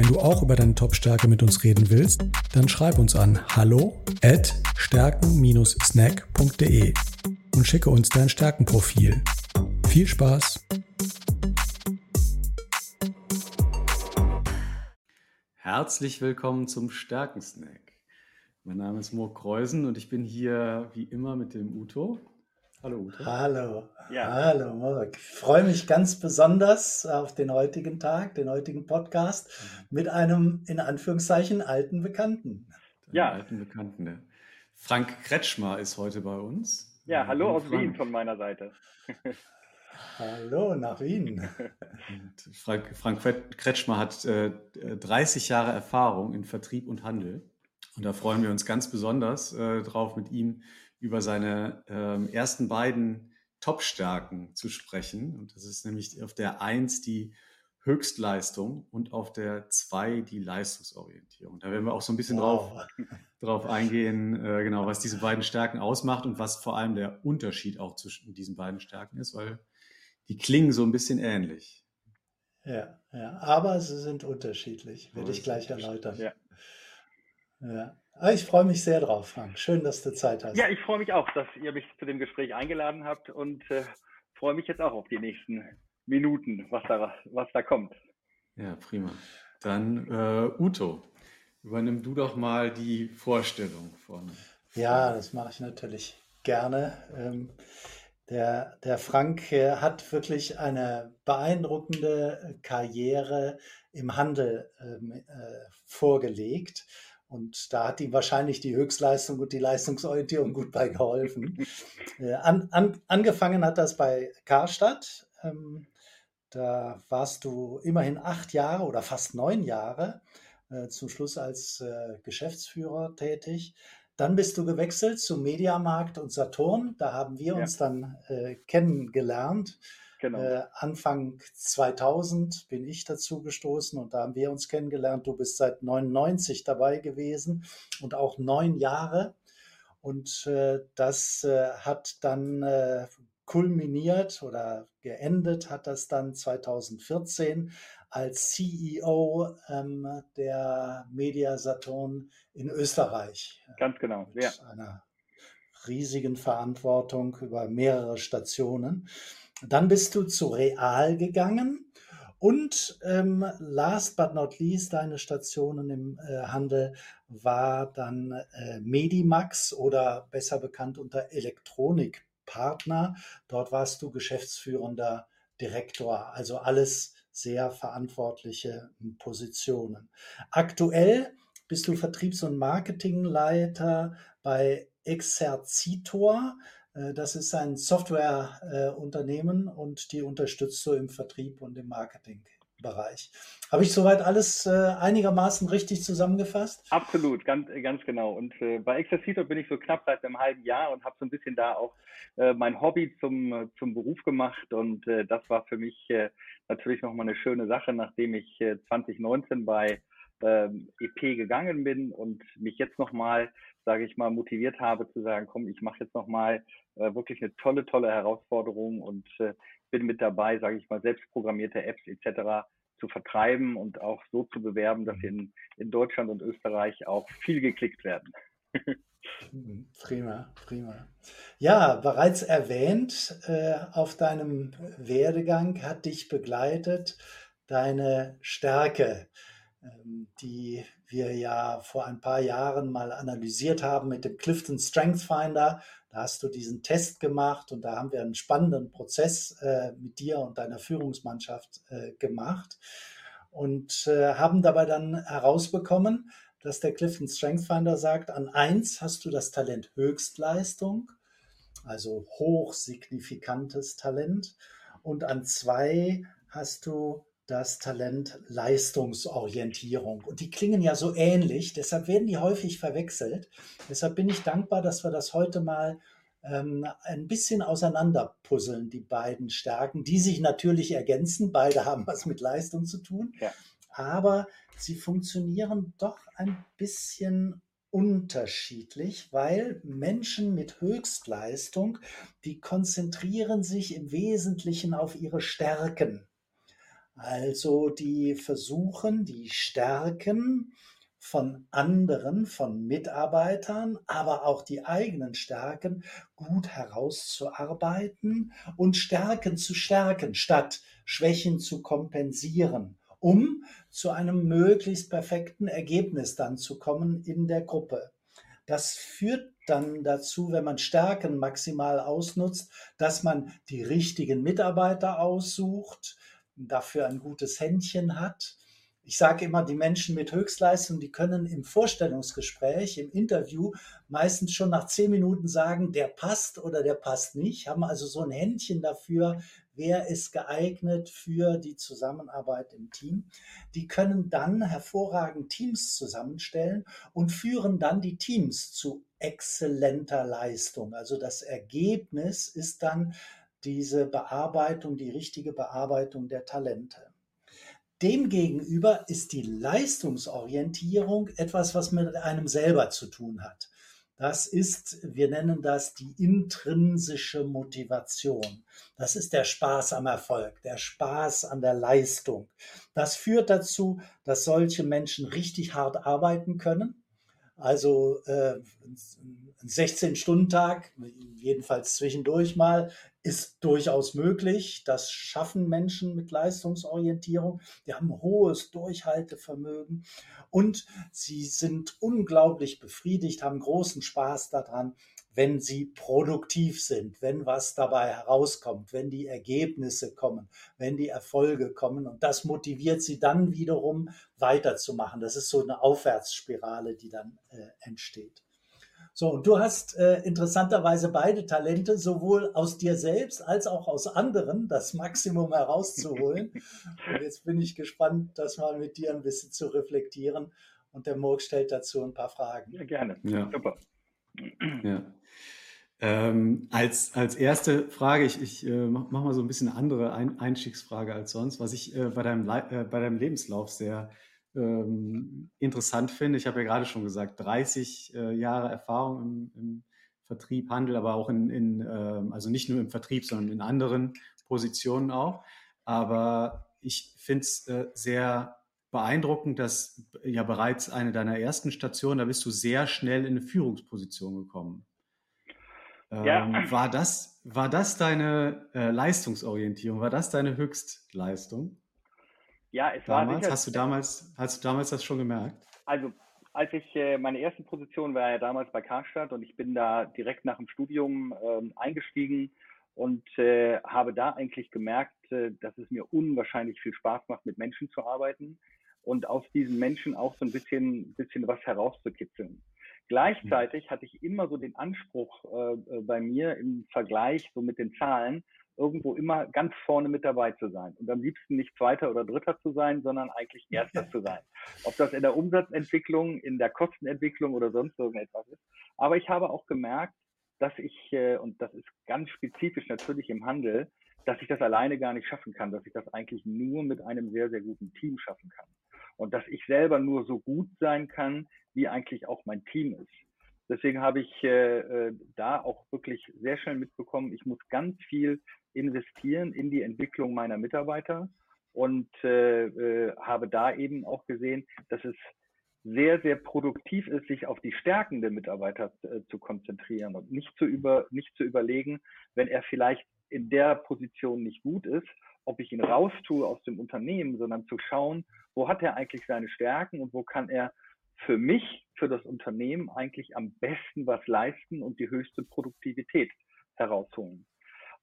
Wenn du auch über deine Top-Stärke mit uns reden willst, dann schreib uns an hallo at stärken-snack.de und schicke uns dein Stärkenprofil. Viel Spaß! Herzlich willkommen zum Stärkensnack. Mein Name ist Mo Kreusen und ich bin hier wie immer mit dem Uto. Hallo Ute. Hallo. Ja. Hallo Mark. Ich freue mich ganz besonders auf den heutigen Tag, den heutigen Podcast mhm. mit einem in Anführungszeichen alten Bekannten. Ja, alten Bekannten. Ne? Frank Kretschmer ist heute bei uns. Ja, hallo aus Frank. Wien von meiner Seite. hallo nach Wien. Frank, Frank, Kretschmer hat äh, 30 Jahre Erfahrung in Vertrieb und Handel. Und da freuen wir uns ganz besonders äh, drauf, mit ihm über seine ähm, ersten beiden Top-Stärken zu sprechen. Und das ist nämlich auf der Eins die Höchstleistung und auf der Zwei die Leistungsorientierung. Da werden wir auch so ein bisschen wow. drauf, drauf eingehen, äh, genau, was diese beiden Stärken ausmacht und was vor allem der Unterschied auch zwischen diesen beiden Stärken ist, weil die klingen so ein bisschen ähnlich. Ja, ja, aber sie sind unterschiedlich, werde ich gleich erläutern. Ja. ja. Ah, ich freue mich sehr drauf, Frank. Schön, dass du Zeit hast. Ja, ich freue mich auch, dass ihr mich zu dem Gespräch eingeladen habt und äh, freue mich jetzt auch auf die nächsten Minuten, was da, was da kommt. Ja, prima. Dann äh, Uto, übernimm du doch mal die Vorstellung von. Ja, das mache ich natürlich gerne. Ähm, der, der Frank äh, hat wirklich eine beeindruckende Karriere im Handel ähm, äh, vorgelegt. Und da hat ihm wahrscheinlich die Höchstleistung und die Leistungsorientierung gut bei geholfen. Äh, an, an, angefangen hat das bei Karstadt. Ähm, da warst du immerhin acht Jahre oder fast neun Jahre äh, zum Schluss als äh, Geschäftsführer tätig. Dann bist du gewechselt zu Mediamarkt und Saturn. Da haben wir ja. uns dann äh, kennengelernt. Genau. Äh, Anfang 2000 bin ich dazu gestoßen und da haben wir uns kennengelernt. Du bist seit 99 dabei gewesen und auch neun Jahre. Und äh, das äh, hat dann äh, kulminiert oder geendet hat das dann 2014 als CEO ähm, der Media Saturn in Österreich. Ganz genau, mit ja. Einer riesigen Verantwortung über mehrere Stationen. Dann bist du zu Real gegangen und ähm, last but not least, deine Stationen im äh, Handel war dann äh, Medimax oder besser bekannt unter Elektronikpartner. Dort warst du geschäftsführender Direktor, also alles sehr verantwortliche Positionen. Aktuell bist du Vertriebs- und Marketingleiter bei Exercitor. Äh, das ist ein Softwareunternehmen äh, und die unterstützt so im Vertrieb und im Marketingbereich. Habe ich soweit alles äh, einigermaßen richtig zusammengefasst? Absolut, ganz, ganz genau. Und bei Exercitor bin ich so knapp seit einem halben Jahr und habe so ein bisschen da auch mein Hobby zum, zum Beruf gemacht. Und das war für mich natürlich nochmal eine schöne Sache, nachdem ich 2019 bei ähm, EP gegangen bin und mich jetzt nochmal sage ich mal, motiviert habe zu sagen, komm, ich mache jetzt nochmal äh, wirklich eine tolle, tolle Herausforderung und äh, bin mit dabei, sage ich mal, selbstprogrammierte Apps etc. zu vertreiben und auch so zu bewerben, dass in, in Deutschland und Österreich auch viel geklickt werden. Prima, prima. Ja, bereits erwähnt, äh, auf deinem Werdegang hat dich begleitet deine Stärke. Ähm, die wir ja vor ein paar Jahren mal analysiert haben mit dem Clifton Strength Finder. Da hast du diesen Test gemacht und da haben wir einen spannenden Prozess äh, mit dir und deiner Führungsmannschaft äh, gemacht und äh, haben dabei dann herausbekommen, dass der Clifton Strength Finder sagt, an eins hast du das Talent Höchstleistung, also hochsignifikantes Talent und an zwei hast du das Talent Leistungsorientierung. Und die klingen ja so ähnlich, deshalb werden die häufig verwechselt. Deshalb bin ich dankbar, dass wir das heute mal ähm, ein bisschen auseinanderpuzzeln, die beiden Stärken, die sich natürlich ergänzen. Beide haben was mit Leistung zu tun. Ja. Aber sie funktionieren doch ein bisschen unterschiedlich, weil Menschen mit Höchstleistung, die konzentrieren sich im Wesentlichen auf ihre Stärken. Also die versuchen, die Stärken von anderen, von Mitarbeitern, aber auch die eigenen Stärken gut herauszuarbeiten und Stärken zu stärken, statt Schwächen zu kompensieren um zu einem möglichst perfekten Ergebnis dann zu kommen in der Gruppe. Das führt dann dazu, wenn man Stärken maximal ausnutzt, dass man die richtigen Mitarbeiter aussucht, dafür ein gutes Händchen hat. Ich sage immer, die Menschen mit Höchstleistung, die können im Vorstellungsgespräch, im Interview meistens schon nach zehn Minuten sagen, der passt oder der passt nicht, haben also so ein Händchen dafür, wer ist geeignet für die Zusammenarbeit im Team. Die können dann hervorragend Teams zusammenstellen und führen dann die Teams zu exzellenter Leistung. Also das Ergebnis ist dann diese Bearbeitung, die richtige Bearbeitung der Talente. Demgegenüber ist die Leistungsorientierung etwas, was mit einem selber zu tun hat. Das ist, wir nennen das die intrinsische Motivation. Das ist der Spaß am Erfolg, der Spaß an der Leistung. Das führt dazu, dass solche Menschen richtig hart arbeiten können. Also äh, ein 16-Stunden-Tag, jedenfalls zwischendurch mal, ist durchaus möglich. Das schaffen Menschen mit Leistungsorientierung. Die haben hohes Durchhaltevermögen und sie sind unglaublich befriedigt, haben großen Spaß daran, wenn sie produktiv sind, wenn was dabei herauskommt, wenn die Ergebnisse kommen, wenn die Erfolge kommen. Und das motiviert sie dann wiederum weiterzumachen. Das ist so eine Aufwärtsspirale, die dann äh, entsteht. So, und du hast äh, interessanterweise beide Talente, sowohl aus dir selbst als auch aus anderen, das Maximum herauszuholen. und jetzt bin ich gespannt, das mal mit dir ein bisschen zu reflektieren. Und der Murk stellt dazu ein paar Fragen. Ja, gerne. Ja. Super. Ja. Ähm, als, als erste Frage, ich, ich äh, mache mach mal so ein bisschen eine andere ein Einstiegsfrage als sonst, was ich äh, bei, deinem, äh, bei deinem Lebenslauf sehr ähm, interessant finde. Ich habe ja gerade schon gesagt, 30 äh, Jahre Erfahrung im, im, Vertrieb, Handel, aber auch in, in ähm, also nicht nur im Vertrieb, sondern in anderen Positionen auch. Aber ich finde es äh, sehr beeindruckend, dass ja bereits eine deiner ersten Stationen, da bist du sehr schnell in eine Führungsposition gekommen. Ähm, ja. War das, war das deine äh, Leistungsorientierung? War das deine Höchstleistung? Ja, es damals, war sicher, hast du damals, hast du damals das schon gemerkt? Also, als ich äh, meine erste Position war ja damals bei Karstadt und ich bin da direkt nach dem Studium ähm, eingestiegen und äh, habe da eigentlich gemerkt, äh, dass es mir unwahrscheinlich viel Spaß macht, mit Menschen zu arbeiten und aus diesen Menschen auch so ein bisschen, bisschen was herauszukitzeln. Gleichzeitig hatte ich immer so den Anspruch äh, äh bei mir im Vergleich so mit den Zahlen, irgendwo immer ganz vorne mit dabei zu sein und am liebsten nicht Zweiter oder Dritter zu sein, sondern eigentlich Erster zu sein. Ob das in der Umsatzentwicklung, in der Kostenentwicklung oder sonst irgendetwas ist. Aber ich habe auch gemerkt, dass ich, äh, und das ist ganz spezifisch natürlich im Handel, dass ich das alleine gar nicht schaffen kann, dass ich das eigentlich nur mit einem sehr, sehr guten Team schaffen kann. Und dass ich selber nur so gut sein kann, wie eigentlich auch mein Team ist. Deswegen habe ich äh, äh, da auch wirklich sehr schnell mitbekommen, ich muss ganz viel investieren in die Entwicklung meiner Mitarbeiter und äh, äh, habe da eben auch gesehen, dass es sehr, sehr produktiv ist, sich auf die Stärken der Mitarbeiter äh, zu konzentrieren und nicht zu, über, nicht zu überlegen, wenn er vielleicht in der Position nicht gut ist, ob ich ihn raustue aus dem Unternehmen, sondern zu schauen, wo hat er eigentlich seine Stärken und wo kann er für mich, für das Unternehmen eigentlich am besten was leisten und die höchste Produktivität herausholen. Mhm.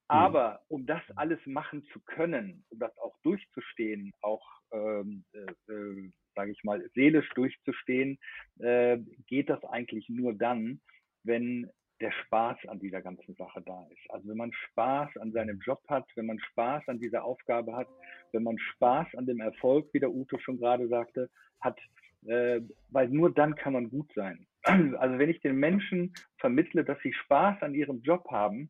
Aber um das alles machen zu können, um das auch durchzustehen, auch, ähm, äh, äh, sage ich mal, seelisch durchzustehen, äh, geht das eigentlich nur dann, wenn der Spaß an dieser ganzen Sache da ist. Also wenn man Spaß an seinem Job hat, wenn man Spaß an dieser Aufgabe hat, wenn man Spaß an dem Erfolg, wie der Uto schon gerade sagte, hat, äh, weil nur dann kann man gut sein. Also wenn ich den Menschen vermittle, dass sie Spaß an ihrem Job haben,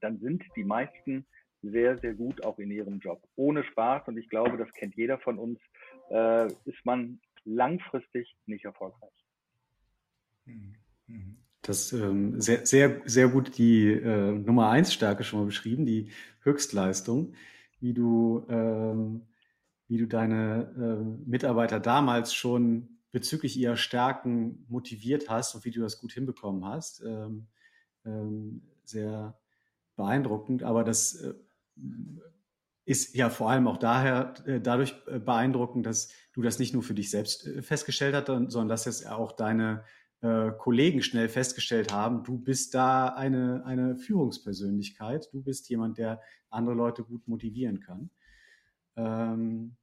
dann sind die meisten sehr, sehr gut auch in ihrem Job. Ohne Spaß, und ich glaube, das kennt jeder von uns, äh, ist man langfristig nicht erfolgreich. Das ähm, sehr, sehr, sehr gut die äh, Nummer eins Stärke schon mal beschrieben, die Höchstleistung, wie du, ähm, wie du deine äh, Mitarbeiter damals schon bezüglich ihrer Stärken motiviert hast und wie du das gut hinbekommen hast. Ähm, ähm, sehr beeindruckend, aber das äh, ist ja vor allem auch daher äh, dadurch äh, beeindruckend, dass du das nicht nur für dich selbst äh, festgestellt hast, sondern dass es auch deine äh, Kollegen schnell festgestellt haben, du bist da eine, eine Führungspersönlichkeit, du bist jemand, der andere Leute gut motivieren kann. Ähm,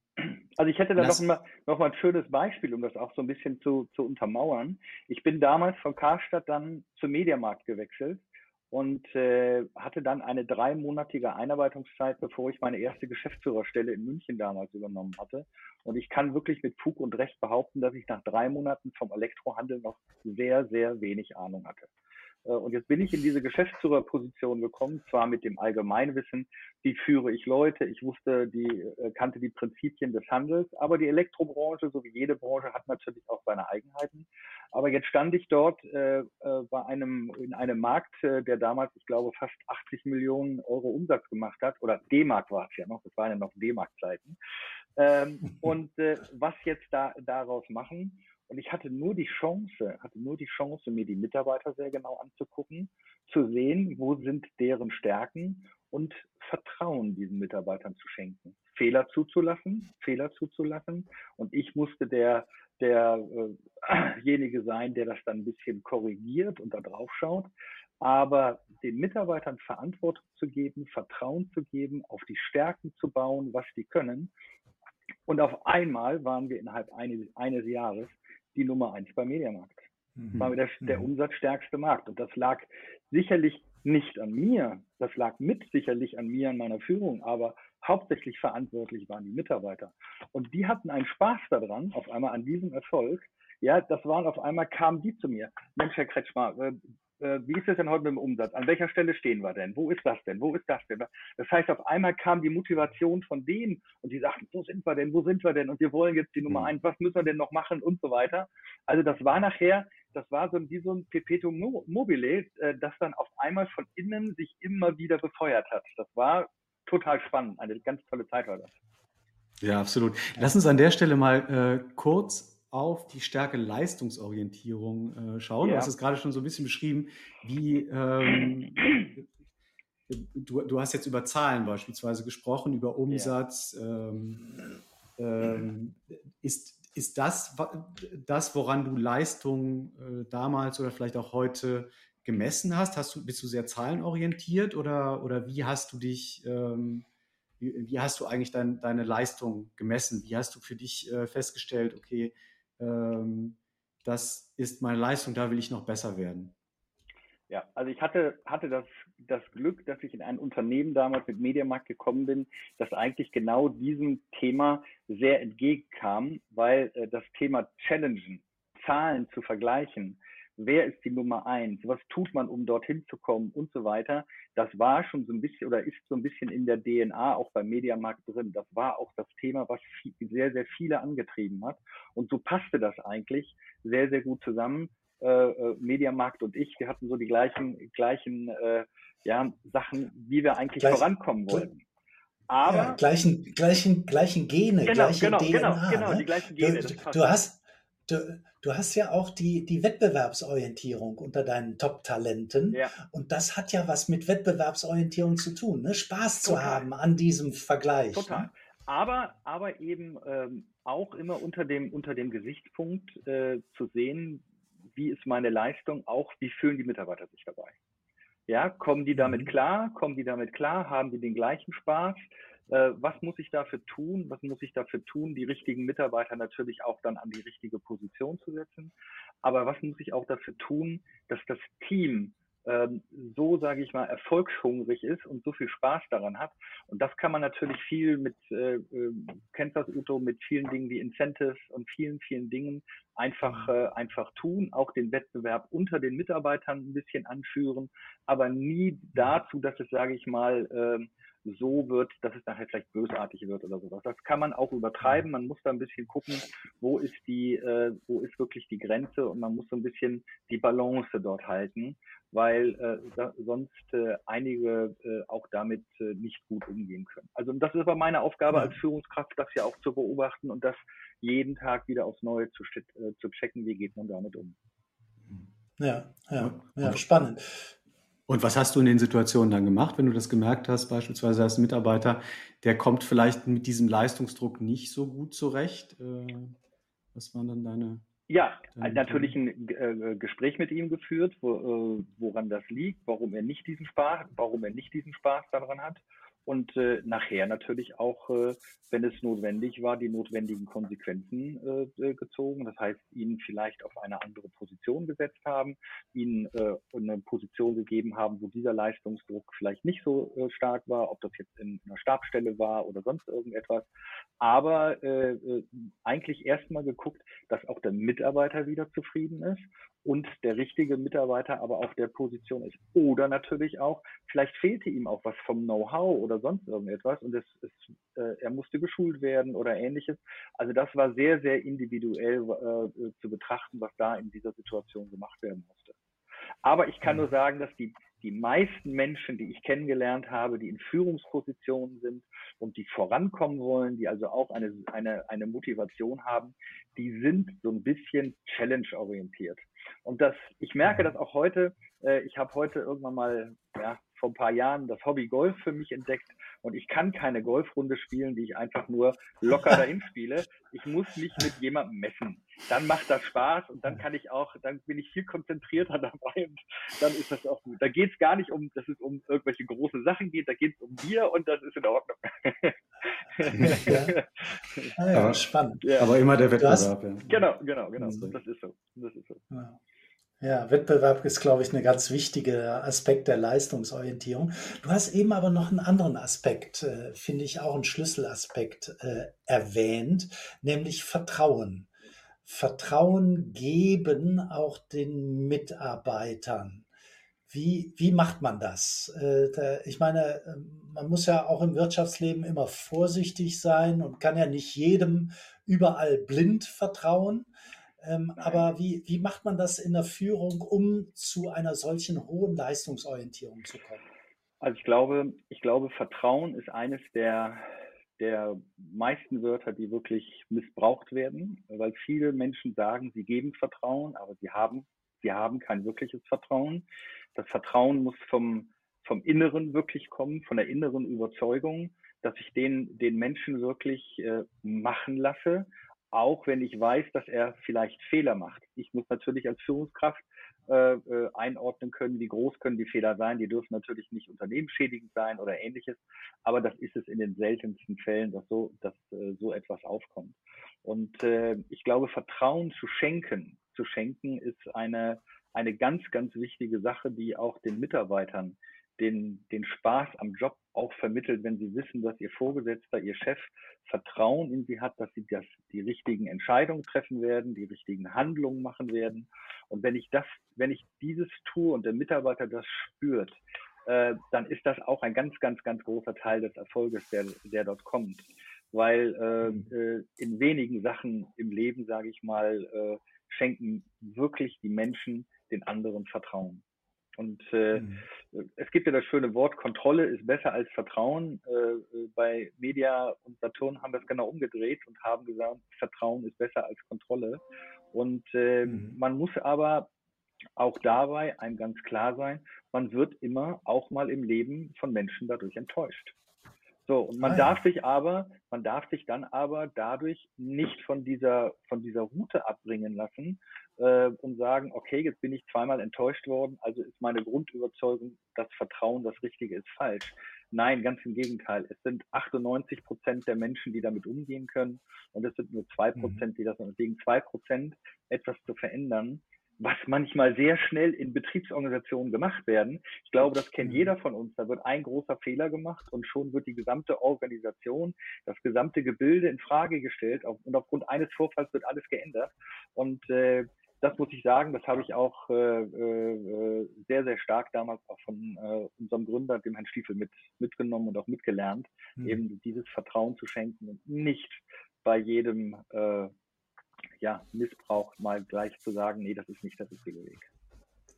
also ich hätte da noch mal, noch mal ein schönes Beispiel, um das auch so ein bisschen zu, zu untermauern. Ich bin damals von Karstadt dann zum Mediamarkt gewechselt und äh, hatte dann eine dreimonatige Einarbeitungszeit, bevor ich meine erste Geschäftsführerstelle in München damals übernommen hatte. Und ich kann wirklich mit Fug und Recht behaupten, dass ich nach drei Monaten vom Elektrohandel noch sehr, sehr wenig Ahnung hatte. Äh, und jetzt bin ich in diese Geschäftsführerposition gekommen, zwar mit dem Allgemeinwissen, wie führe ich Leute, ich wusste, die äh, kannte die Prinzipien des Handels, aber die Elektrobranche, so wie jede Branche, hat natürlich auch seine Eigenheiten. Aber jetzt stand ich dort äh, äh, bei einem in einem Markt, der damals, ich glaube, fast 80 Millionen Euro Umsatz gemacht hat, oder D-Mark war es ja noch, das waren ja noch D-Mark-Zeiten. Ähm, und äh, was jetzt da daraus machen? Und ich hatte nur die Chance, hatte nur die Chance, mir die Mitarbeiter sehr genau anzugucken, zu sehen, wo sind deren Stärken und Vertrauen diesen Mitarbeitern zu schenken. Fehler zuzulassen, Fehler zuzulassen. Und ich musste der, derjenige äh, sein, der das dann ein bisschen korrigiert und da drauf schaut. Aber den Mitarbeitern Verantwortung zu geben, Vertrauen zu geben, auf die Stärken zu bauen, was die können. Und auf einmal waren wir innerhalb eines, eines Jahres die Nummer eins beim Mediamarkt. Mhm. War der, der mhm. umsatzstärkste Markt. Und das lag sicherlich nicht an mir, das lag mit sicherlich an mir, an meiner Führung, aber hauptsächlich verantwortlich waren die Mitarbeiter. Und die hatten einen Spaß daran, auf einmal an diesem Erfolg. Ja, das waren auf einmal, kamen die zu mir. Mensch, Herr Kretschmer, äh, wie ist es denn heute mit dem Umsatz? An welcher Stelle stehen wir denn? Wo ist das denn? Wo ist das denn? Das heißt, auf einmal kam die Motivation von denen und die sagten, wo sind wir denn? Wo sind wir denn? Und wir wollen jetzt die Nummer mhm. eins. Was müssen wir denn noch machen? Und so weiter. Also das war nachher, das war so wie so ein Perpetuum mobile, äh, das dann auf einmal von innen sich immer wieder befeuert hat. Das war total spannend. Eine ganz tolle Zeit war das. Ja, absolut. Lass uns an der Stelle mal äh, kurz auf die Stärke Leistungsorientierung äh, schauen. Ja. Du hast es gerade schon so ein bisschen beschrieben, wie ähm, du, du hast jetzt über Zahlen beispielsweise gesprochen, über Umsatz. Ja. Ähm, ähm, ist, ist das das, woran du Leistung äh, damals oder vielleicht auch heute gemessen hast? hast du, bist du sehr zahlenorientiert oder, oder wie hast du dich, ähm, wie, wie, hast du eigentlich dein, deine Leistung gemessen? Wie hast du für dich äh, festgestellt, okay, ähm, das ist meine Leistung, da will ich noch besser werden. Ja, also ich hatte, hatte das, das Glück, dass ich in ein Unternehmen damals mit Mediamarkt gekommen bin, das eigentlich genau diesem Thema sehr entgegenkam, weil äh, das Thema Challengen, Zahlen zu vergleichen, wer ist die Nummer eins, was tut man, um dorthin zu kommen und so weiter. Das war schon so ein bisschen oder ist so ein bisschen in der DNA auch beim Mediamarkt drin. Das war auch das Thema, was viel, sehr, sehr viele angetrieben hat. Und so passte das eigentlich sehr, sehr gut zusammen. Äh, äh, Mediamarkt und ich, wir hatten so die gleichen, gleichen äh, ja, Sachen, wie wir eigentlich Gleich, vorankommen wollten. Aber ja, gleichen, gleichen, gleichen Gene, genau, gleiche genau, DNA. Genau, genau, ne? die gleichen Gene. Du, du hast, du, du hast ja auch die, die Wettbewerbsorientierung unter deinen Top-Talenten. Ja. Und das hat ja was mit Wettbewerbsorientierung zu tun, ne? Spaß Total. zu haben an diesem Vergleich. Total. Ne? Aber, aber eben ähm, auch immer unter dem, unter dem Gesichtspunkt äh, zu sehen, wie ist meine Leistung, auch wie fühlen die Mitarbeiter sich dabei. Ja, kommen die damit mhm. klar? Kommen die damit klar? Haben die den gleichen Spaß? Äh, was muss ich dafür tun? Was muss ich dafür tun, die richtigen Mitarbeiter natürlich auch dann an die richtige Position zu setzen? Aber was muss ich auch dafür tun, dass das Team ähm, so, sage ich mal, erfolgshungrig ist und so viel Spaß daran hat. Und das kann man natürlich viel mit, äh, äh, kennst das Uto, mit vielen Dingen wie Incentives und vielen, vielen Dingen einfach, mhm. äh, einfach tun, auch den Wettbewerb unter den Mitarbeitern ein bisschen anführen, aber nie mhm. dazu, dass es, sage ich mal, äh, so wird, dass es nachher vielleicht bösartig wird oder sowas. Das kann man auch übertreiben. Man muss da ein bisschen gucken, wo ist die, äh, wo ist wirklich die Grenze und man muss so ein bisschen die Balance dort halten, weil äh, da, sonst äh, einige äh, auch damit äh, nicht gut umgehen können. Also das ist aber meine Aufgabe als Führungskraft, das ja auch zu beobachten und das jeden Tag wieder aufs Neue zu, äh, zu checken, wie geht man damit um. Ja, ja, ja, spannend. Und was hast du in den Situationen dann gemacht, wenn du das gemerkt hast, beispielsweise als Mitarbeiter, der kommt vielleicht mit diesem Leistungsdruck nicht so gut zurecht? Äh, was waren dann deine? Ja, deine natürlich ein äh, Gespräch mit ihm geführt, wo, äh, woran das liegt, warum er nicht diesen Spaß, warum er nicht diesen Spaß daran hat und äh, nachher natürlich auch, äh, wenn es notwendig war, die notwendigen Konsequenzen äh, äh, gezogen. Das heißt, ihn vielleicht auf eine andere Position gesetzt haben, ihn äh, eine Position gegeben haben, wo dieser Leistungsdruck vielleicht nicht so äh, stark war, ob das jetzt in einer Stabstelle war oder sonst irgendetwas. Aber äh, äh eigentlich erstmal geguckt, dass auch der Mitarbeiter wieder zufrieden ist und der richtige Mitarbeiter aber auf der Position ist. Oder natürlich auch, vielleicht fehlte ihm auch was vom Know-how oder sonst irgendetwas und es, es, äh, er musste geschult werden oder ähnliches. Also das war sehr, sehr individuell äh, zu betrachten, was da in dieser Situation gemacht werden musste. Aber ich kann nur mhm. sagen, dass die, die meisten Menschen, die ich kennengelernt habe, die in Führungspositionen sind und die vorankommen wollen, die also auch eine, eine, eine Motivation haben, die sind so ein bisschen challenge-orientiert. Und das, ich merke das auch heute. Äh, ich habe heute irgendwann mal, ja, vor ein paar Jahren das Hobby Golf für mich entdeckt und ich kann keine Golfrunde spielen, die ich einfach nur locker dahin spiele. Ich muss mich mit jemandem messen. Dann macht das Spaß und dann kann ich auch, dann bin ich viel konzentrierter dabei und dann ist das auch gut. Da geht es gar nicht um, dass es um irgendwelche große Sachen geht, da geht es um Bier und das ist in Ordnung. ja. Ah, ja, aber, spannend. Ja. Aber immer der Wettbewerb. Hast, ja. Genau, genau, genau. Mhm. Das ist so. Das ist so. Ja. Ja, Wettbewerb ist, glaube ich, ein ganz wichtiger Aspekt der Leistungsorientierung. Du hast eben aber noch einen anderen Aspekt, äh, finde ich auch einen Schlüsselaspekt äh, erwähnt, nämlich Vertrauen. Vertrauen geben auch den Mitarbeitern. Wie, wie macht man das? Äh, da, ich meine, ähm, man muss ja auch im Wirtschaftsleben immer vorsichtig sein und kann ja nicht jedem überall blind vertrauen. Ähm, aber wie, wie macht man das in der Führung, um zu einer solchen hohen Leistungsorientierung zu kommen? Also ich glaube, ich glaube, Vertrauen ist eines der, der meisten Wörter, die wirklich missbraucht werden, weil viele Menschen sagen, sie geben Vertrauen, aber sie haben, sie haben kein wirkliches Vertrauen. Das Vertrauen muss vom, vom Inneren wirklich kommen, von der inneren Überzeugung, dass ich den, den Menschen wirklich äh, machen lasse auch wenn ich weiß, dass er vielleicht Fehler macht. Ich muss natürlich als Führungskraft äh, äh, einordnen können, wie groß können die Fehler sein. Die dürfen natürlich nicht unternehmensschädigend sein oder ähnliches, aber das ist es in den seltensten Fällen, dass so, dass äh, so etwas aufkommt. Und äh, ich glaube, Vertrauen zu schenken, zu schenken, ist eine eine ganz, ganz wichtige Sache, die auch den Mitarbeitern den, den Spaß am Job auch vermittelt, wenn sie wissen, dass ihr Vorgesetzter, ihr Chef Vertrauen in sie hat, dass sie das, die richtigen Entscheidungen treffen werden, die richtigen Handlungen machen werden. Und wenn ich das, wenn ich dieses tue und der Mitarbeiter das spürt, äh, dann ist das auch ein ganz, ganz, ganz großer Teil des Erfolges, der, der dort kommt. Weil äh, mhm. äh, in wenigen Sachen im Leben, sage ich mal, äh, schenken wirklich die Menschen den anderen Vertrauen. Und äh, mhm. es gibt ja das schöne Wort, Kontrolle ist besser als Vertrauen. Äh, äh, bei Media und Saturn haben wir es genau umgedreht und haben gesagt, Vertrauen ist besser als Kontrolle. Und äh, mhm. man muss aber auch dabei einem ganz klar sein, man wird immer auch mal im Leben von Menschen dadurch enttäuscht. So, und man ah, darf ja. sich aber, man darf sich dann aber dadurch nicht von dieser, von dieser Route abbringen lassen äh, und sagen, okay, jetzt bin ich zweimal enttäuscht worden, also ist meine Grundüberzeugung, das Vertrauen, das Richtige ist falsch. Nein, ganz im Gegenteil. Es sind 98 Prozent der Menschen, die damit umgehen können und es sind nur zwei mhm. Prozent, die das, und wegen zwei Prozent etwas zu verändern, was manchmal sehr schnell in Betriebsorganisationen gemacht werden. Ich glaube, das kennt mhm. jeder von uns. Da wird ein großer Fehler gemacht und schon wird die gesamte Organisation, das gesamte Gebilde in Frage gestellt und aufgrund eines Vorfalls wird alles geändert. Und äh, das muss ich sagen, das habe ich auch äh, äh, sehr, sehr stark damals auch von äh, unserem Gründer, dem Herrn Stiefel, mit, mitgenommen und auch mitgelernt, mhm. eben dieses Vertrauen zu schenken und nicht bei jedem äh, ja, Missbrauch mal gleich zu sagen, nee, das ist nicht der richtige Weg.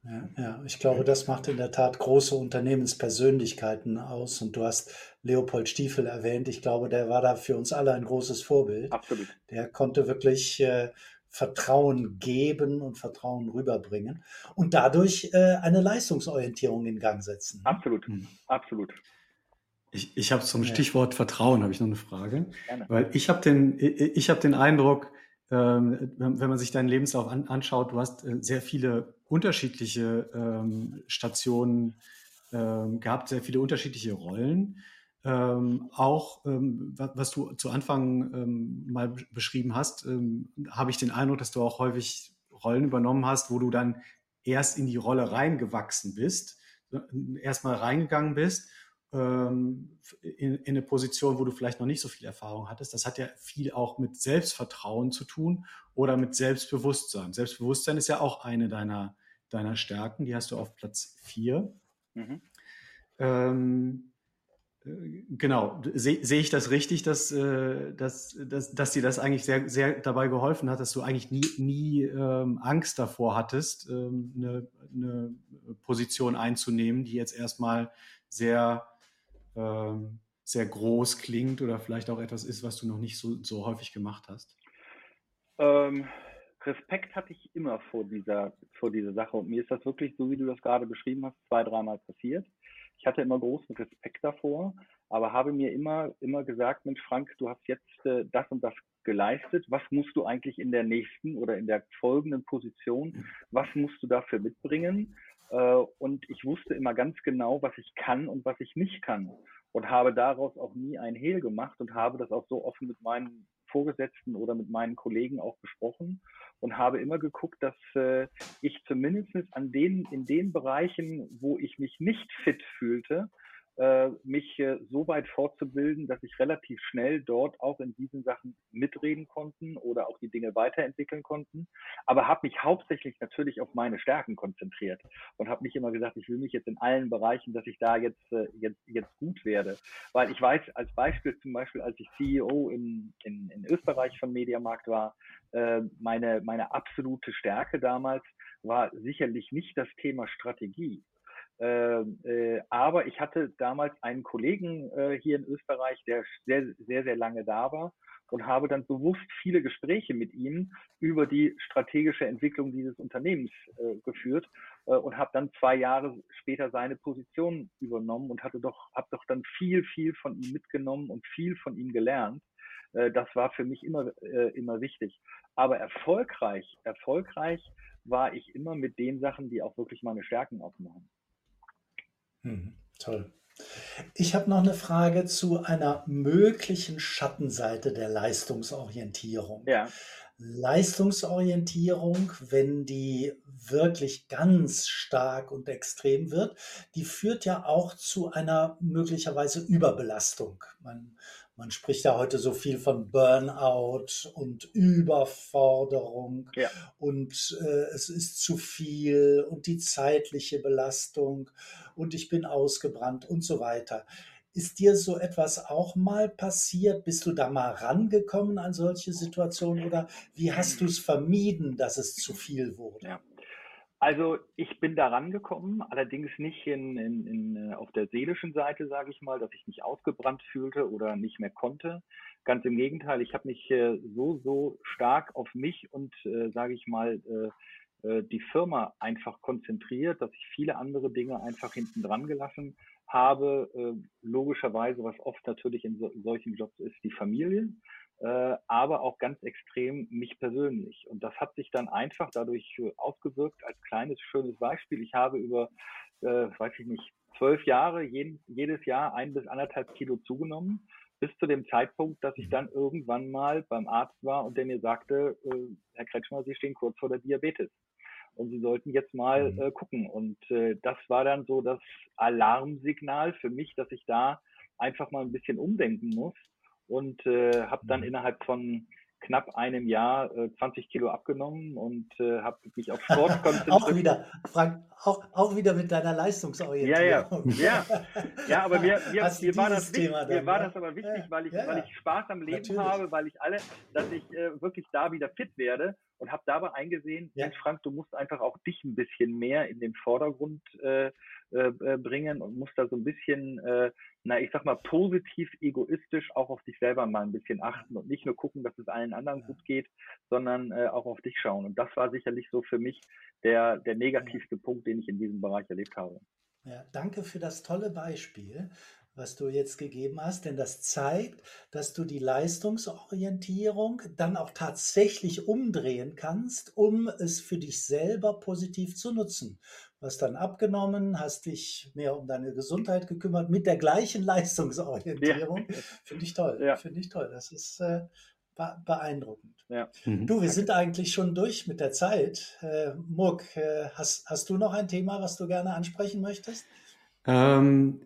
Ja, ja, ich glaube, das macht in der Tat große Unternehmenspersönlichkeiten aus. Und du hast Leopold Stiefel erwähnt. Ich glaube, der war da für uns alle ein großes Vorbild. Absolut. Der konnte wirklich äh, Vertrauen geben und Vertrauen rüberbringen und dadurch äh, eine Leistungsorientierung in Gang setzen. Absolut, hm. absolut. Ich, ich habe zum Stichwort Vertrauen habe ich noch eine Frage, Gerne. weil ich habe den ich habe den Eindruck, ähm, wenn man sich deinen Lebenslauf an, anschaut, du hast äh, sehr viele unterschiedliche ähm, Stationen ähm, gehabt, sehr viele unterschiedliche Rollen. Ähm, auch ähm, was du zu Anfang ähm, mal beschrieben hast, habe ich den Eindruck, dass du auch häufig Rollen übernommen hast, wo du dann erst in die Rolle reingewachsen bist, erstmal reingegangen bist ähm, in, in, eine Position, wo du vielleicht noch nicht so viel Erfahrung hattest. Das hat ja viel auch mit Selbstvertrauen zu tun oder mit Selbstbewusstsein. Selbstbewusstsein ist ja auch eine deiner, deiner Stärken, die hast du auf Platz vier. Mhm. Äh, genau, sehe seh ich das richtig, dass, äh, dass, dass, dass dir das eigentlich sehr, sehr dabei geholfen hat, dass du eigentlich nie, nie ähm, Angst davor hattest, ähm, eine, eine Position einzunehmen, die jetzt erstmal sehr ähm, sehr groß klingt oder vielleicht auch etwas ist, was du noch nicht so, so häufig gemacht hast? Ähm, Respekt hatte ich immer vor dieser, vor dieser Sache und mir ist das wirklich, so wie du das gerade beschrieben hast, zwei, dreimal passiert. Ich hatte immer großen Respekt davor, aber habe mir immer, immer gesagt, Mensch, Frank, du hast jetzt äh, das und das geleistet. Was musst du eigentlich in der nächsten oder in der folgenden Position, was musst du dafür mitbringen? Äh, und ich wusste immer ganz genau, was ich kann und was ich nicht kann. Und habe daraus auch nie ein Hehl gemacht und habe das auch so offen mit meinen Vorgesetzten oder mit meinen Kollegen auch besprochen und habe immer geguckt, dass äh, ich zumindest an den, in den Bereichen, wo ich mich nicht fit fühlte, äh, mich äh, so weit fortzubilden, dass ich relativ schnell dort auch in diesen Sachen mitreden konnten oder auch die Dinge weiterentwickeln konnten. Aber habe mich hauptsächlich natürlich auf meine Stärken konzentriert und habe nicht immer gesagt, ich will mich jetzt in allen Bereichen, dass ich da jetzt, äh, jetzt, jetzt gut werde. Weil ich weiß, als Beispiel zum Beispiel, als ich CEO in, in, in Österreich von Mediamarkt war, äh, meine, meine absolute Stärke damals war sicherlich nicht das Thema Strategie ähm, äh, aber ich hatte damals einen Kollegen äh, hier in Österreich, der sehr, sehr, sehr lange da war und habe dann bewusst viele Gespräche mit ihm über die strategische Entwicklung dieses Unternehmens äh, geführt äh, und habe dann zwei Jahre später seine Position übernommen und hatte doch, habe doch dann viel, viel von ihm mitgenommen und viel von ihm gelernt. Äh, das war für mich immer, äh, immer wichtig. Aber erfolgreich, erfolgreich war ich immer mit den Sachen, die auch wirklich meine Stärken ausmachen. Hm, toll. Ich habe noch eine Frage zu einer möglichen Schattenseite der Leistungsorientierung. Ja. Leistungsorientierung, wenn die wirklich ganz stark und extrem wird, die führt ja auch zu einer möglicherweise Überbelastung. Man man spricht ja heute so viel von Burnout und Überforderung ja. und äh, es ist zu viel und die zeitliche Belastung und ich bin ausgebrannt und so weiter. Ist dir so etwas auch mal passiert? Bist du da mal rangekommen an solche Situationen oder wie hast du es vermieden, dass es zu viel wurde? Ja. Also ich bin da rangekommen, allerdings nicht in, in, in, äh, auf der seelischen Seite, sage ich mal, dass ich mich ausgebrannt fühlte oder nicht mehr konnte. Ganz im Gegenteil, ich habe mich äh, so, so stark auf mich und, äh, sage ich mal, äh, äh, die Firma einfach konzentriert, dass ich viele andere Dinge einfach hinten dran gelassen habe. Logischerweise, was oft natürlich in, so, in solchen Jobs ist, die Familie äh, aber auch ganz extrem mich persönlich. Und das hat sich dann einfach dadurch äh, ausgewirkt als kleines, schönes Beispiel. Ich habe über, äh, weiß ich nicht, zwölf Jahre jeden, jedes Jahr ein bis anderthalb Kilo zugenommen, bis zu dem Zeitpunkt, dass ich dann irgendwann mal beim Arzt war und der mir sagte, äh, Herr Kretschmer, Sie stehen kurz vor der Diabetes. und Sie sollten jetzt mal Mhm. äh, gucken. Und äh, das war dann so das Alarmsignal für mich, dass ich da einfach mal ein bisschen umdenken muss und äh, habe dann Mhm. innerhalb von knapp einem Jahr äh, 20 Kilo abgenommen und äh, habe mich auf Sport konzentriert. auch wieder, Frank, auch, auch wieder mit deiner Leistungsorientierung. Ja, ja. Ja, aber mir, mir, mir, war, das wichtig, mir dann, war ja? das aber wichtig, Ja, weil, ich, ja, weil ja. ich Spaß am Leben Natürlich. habe, weil ich alle, dass ich äh, wirklich da wieder fit werde und habe dabei eingesehen, Ja. Frank, du musst einfach auch dich ein bisschen mehr in den Vordergrund äh, äh, äh, bringen und musst da so ein bisschen, äh, na, ich sag mal, positiv egoistisch auch auf dich selber mal ein bisschen achten und nicht nur gucken, dass es allen anderen Ja. gut geht, sondern äh, auch auf dich schauen. Und das war sicherlich so für mich der, der negativste Punkt, den ich in diesem Bereich erlebt habe. Ja, danke für das tolle Beispiel, was du jetzt gegeben hast, denn das zeigt, dass du die Leistungsorientierung dann auch tatsächlich umdrehen kannst, um es für dich selber positiv zu nutzen. Du hast dann abgenommen, hast dich mehr um deine Gesundheit gekümmert mit der gleichen Leistungsorientierung. Finde ich toll, Ja. finde ich toll. Das ist äh, be- beeindruckend. Mhm. Du, wir sind eigentlich schon durch mit der Zeit. Äh, Murk, äh, hast, hast du noch ein Thema, was du gerne ansprechen möchtest? Ähm,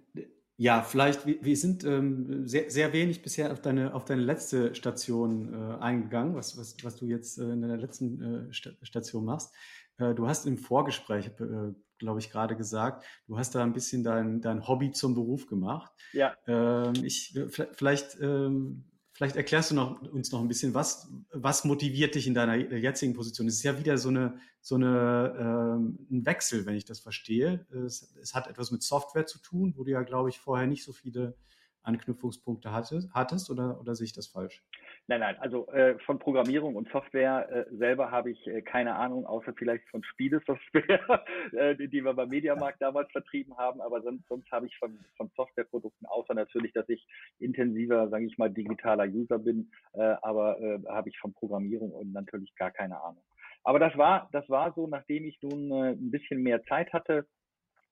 ja, vielleicht, wir, wir sind ähm, sehr, sehr wenig bisher auf deine, auf deine letzte Station äh, eingegangen, was, was, was du jetzt äh, in deiner letzten äh, Sta- Station machst. Äh, du hast im Vorgespräch, äh, glaube ich, gerade gesagt, du hast da ein bisschen dein, dein Hobby zum Beruf gemacht. Ja, Ähm, ich, äh, vielleicht, vielleicht, ähm, vielleicht erklärst du noch, uns noch ein bisschen, was, was motiviert dich in deiner jetzigen Position? Es ist ja wieder so eine, so eine, ähm, ein Wechsel, wenn ich das verstehe. Es, es hat etwas mit Software zu tun, wo du ja, glaube ich, vorher nicht so viele Anknüpfungspunkte hattest, hattest oder, oder sehe ich das falsch? Nein, nein, also äh, von Programmierung und Software äh, selber habe ich äh, keine Ahnung, außer vielleicht von Spielesoftware, äh, die, die wir beim Mediamarkt damals vertrieben haben, aber sonst, sonst habe ich von, von Softwareprodukten, außer natürlich, dass ich intensiver, sage ich mal, digitaler User bin, äh, aber äh, habe ich von Programmierung und natürlich gar keine Ahnung. Aber das war, das war so, nachdem ich nun äh, ein bisschen mehr Zeit hatte,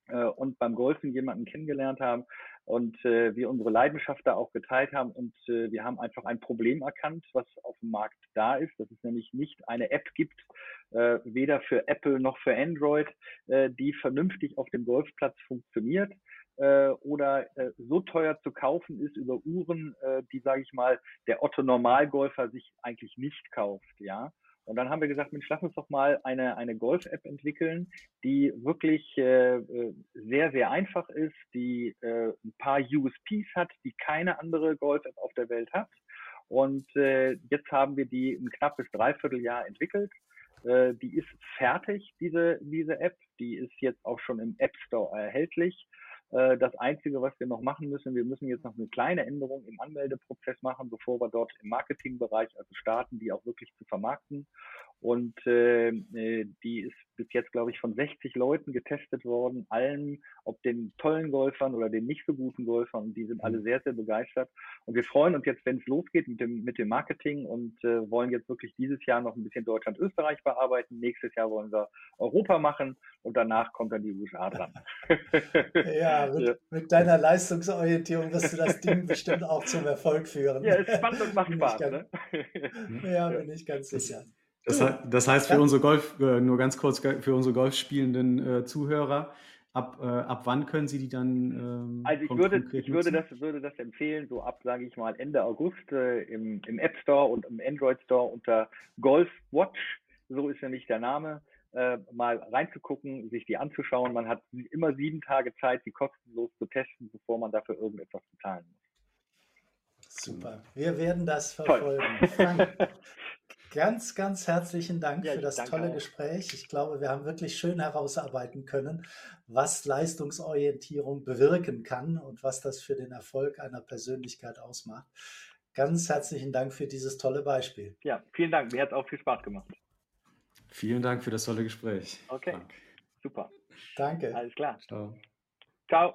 äh, und beim Golfen jemanden kennengelernt haben und äh, wir unsere Leidenschaft da auch geteilt haben und äh, wir haben einfach ein Problem erkannt, was auf dem Markt da ist, dass es nämlich nicht eine App gibt, äh, weder für Apple noch für Android, äh, die vernünftig auf dem Golfplatz funktioniert äh, oder äh, so teuer zu kaufen ist über Uhren, äh, die, sage ich mal, der Otto Normalgolfer sich eigentlich nicht kauft, ja. Und dann haben wir gesagt, Mensch, lass uns doch mal eine, eine Golf-App entwickeln, die wirklich äh, äh, sehr, sehr einfach ist, die äh, ein paar USPs hat, die keine andere Golf-App auf der Welt hat. Und äh, jetzt haben wir die ein knappes Dreivierteljahr entwickelt. Äh, die ist fertig, diese, diese App. Die ist jetzt auch schon im App Store erhältlich. Äh, Das Einzige, was wir noch machen müssen, wir müssen jetzt noch eine kleine Änderung im Anmeldeprozess machen, bevor wir dort im Marketingbereich also starten, die auch wirklich zu vermarkten. Und äh, äh, die ist bis jetzt, glaube ich, von 60 Leuten getestet worden, allen, ob den tollen Golfern oder den nicht so guten Golfern. Und die sind alle sehr, sehr begeistert. Und wir freuen uns jetzt, wenn es losgeht mit dem, mit dem Marketing und äh, wollen jetzt wirklich dieses Jahr noch ein bisschen Deutschland, Österreich bearbeiten. Nächstes Jahr wollen wir Europa machen und danach kommt dann die USA dran. Ja, mit, Ja. mit deiner Leistungsorientierung wirst du das Ding bestimmt auch zum Erfolg führen. Ja, ist spannend und macht Spaß. ganz- Ne? Ja, bin ich ganz sicher. Das, das heißt für unsere Golf, äh, nur ganz kurz, für unsere golfspielenden äh, Zuhörer, ab, äh, ab wann können sie die dann ähm, Also ich würde, ich würde das, würde das empfehlen, so ab, sage ich mal, Ende August äh, im, im App Store und im Android Store unter Golf Watch, so ist nämlich der Name, äh, mal reinzugucken, sich die anzuschauen. Man hat immer sieben Tage Zeit, sie kostenlos zu testen, bevor man dafür irgendetwas bezahlen muss. Super. Wir werden das verfolgen. Frank, ganz, ganz herzlichen Dank Ja, für das tolle auch. Gespräch. Ich glaube, wir haben wirklich schön herausarbeiten können, was Leistungsorientierung bewirken kann und was das für den Erfolg einer Persönlichkeit ausmacht. Ganz herzlichen Dank für dieses tolle Beispiel. Ja, vielen Dank. Mir hat es auch viel Spaß gemacht. Vielen Dank für das tolle Gespräch. Okay. Frank. Super. Danke. Alles klar. Ciao. Ciao.